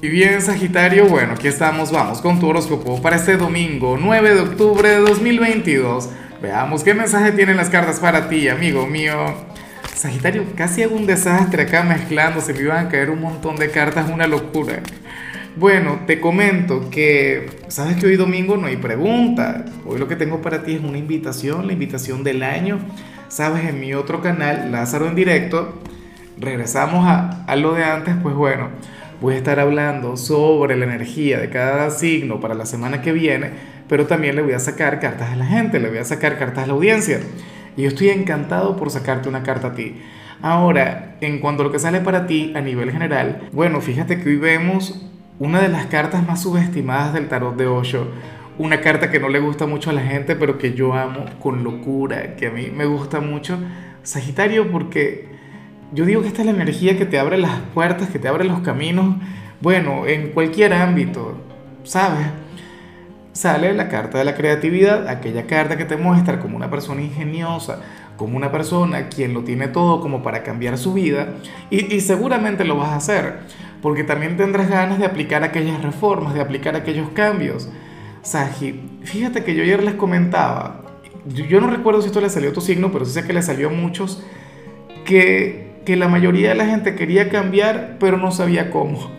Y bien, Sagitario, bueno, aquí estamos, vamos con tu horóscopo para este domingo, 9 de octubre de 2022. Veamos qué mensaje tienen las cartas para ti, amigo mío. Sagitario, casi hago un desastre acá mezclando, se me iban a caer un montón de cartas, una locura. Bueno, te comento que, sabes que hoy domingo no hay pregunta. Hoy lo que tengo para ti es una invitación, la invitación del año. Sabes, en mi otro canal, Lázaro en directo, regresamos a, a lo de antes, pues bueno Voy a estar hablando sobre la energía de cada signo para la semana que viene, pero también le voy a sacar cartas a la gente, le voy a sacar cartas a la audiencia. Y yo estoy encantado por sacarte una carta a ti. Ahora, en cuanto a lo que sale para ti a nivel general, bueno, fíjate que hoy vemos una de las cartas más subestimadas del tarot de Osho. Una carta que no le gusta mucho a la gente, pero que yo amo con locura, que a mí me gusta mucho. Sagitario, porque yo digo que esta es la energía que te abre las puertas, que te abre los caminos, bueno, en cualquier ámbito, ¿sabes? Sale la carta de la creatividad, aquella carta que te muestra como una persona ingeniosa, como una persona quien lo tiene todo como para cambiar su vida, y, y seguramente lo vas a hacer, porque también tendrás ganas de aplicar aquellas reformas, de aplicar aquellos cambios. Saji, fíjate que yo ayer les comentaba, yo, yo no recuerdo si esto le salió a tu signo, pero sí sé que le salió a muchos, que que la mayoría de la gente quería cambiar, pero no sabía cómo.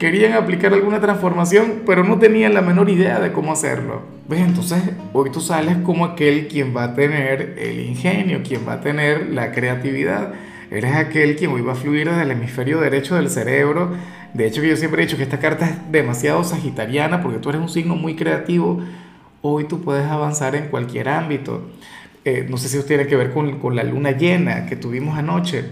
Querían aplicar alguna transformación, pero no tenían la menor idea de cómo hacerlo. ¿Ves? Entonces, hoy tú sales como aquel quien va a tener el ingenio, quien va a tener la creatividad. Eres aquel quien hoy va a fluir desde el hemisferio derecho del cerebro. De hecho, yo siempre he dicho que esta carta es demasiado sagitariana porque tú eres un signo muy creativo. Hoy tú puedes avanzar en cualquier ámbito. Eh, no sé si eso tiene que ver con, con, la luna llena que tuvimos anoche,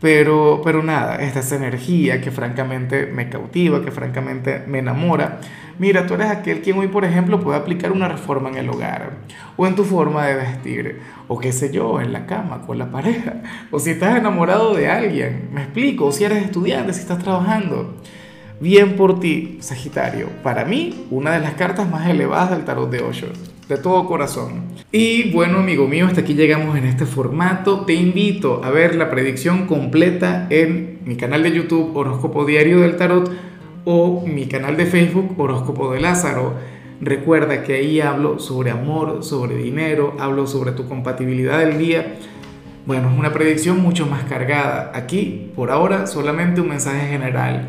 pero, pero nada, esta es energía que francamente me cautiva, que francamente me enamora. Mira, tú eres aquel quien hoy, por ejemplo, puede aplicar una reforma en el hogar, o en tu forma de vestir, o qué sé yo, en la cama, con la pareja, o si estás enamorado de alguien, me explico, o si eres estudiante, si estás trabajando. Bien por ti, Sagitario. Para mí, una de las cartas más elevadas del tarot de Osho de todo corazón. Y bueno, amigo mío, hasta aquí llegamos en este formato. Te invito a ver la predicción completa en mi canal de YouTube Horóscopo Diario del Tarot o mi canal de Facebook Horóscopo de Lázaro. Recuerda que ahí hablo sobre amor, sobre dinero, hablo sobre tu compatibilidad del día. Bueno, es una predicción mucho más cargada. Aquí, por ahora, solamente un mensaje general.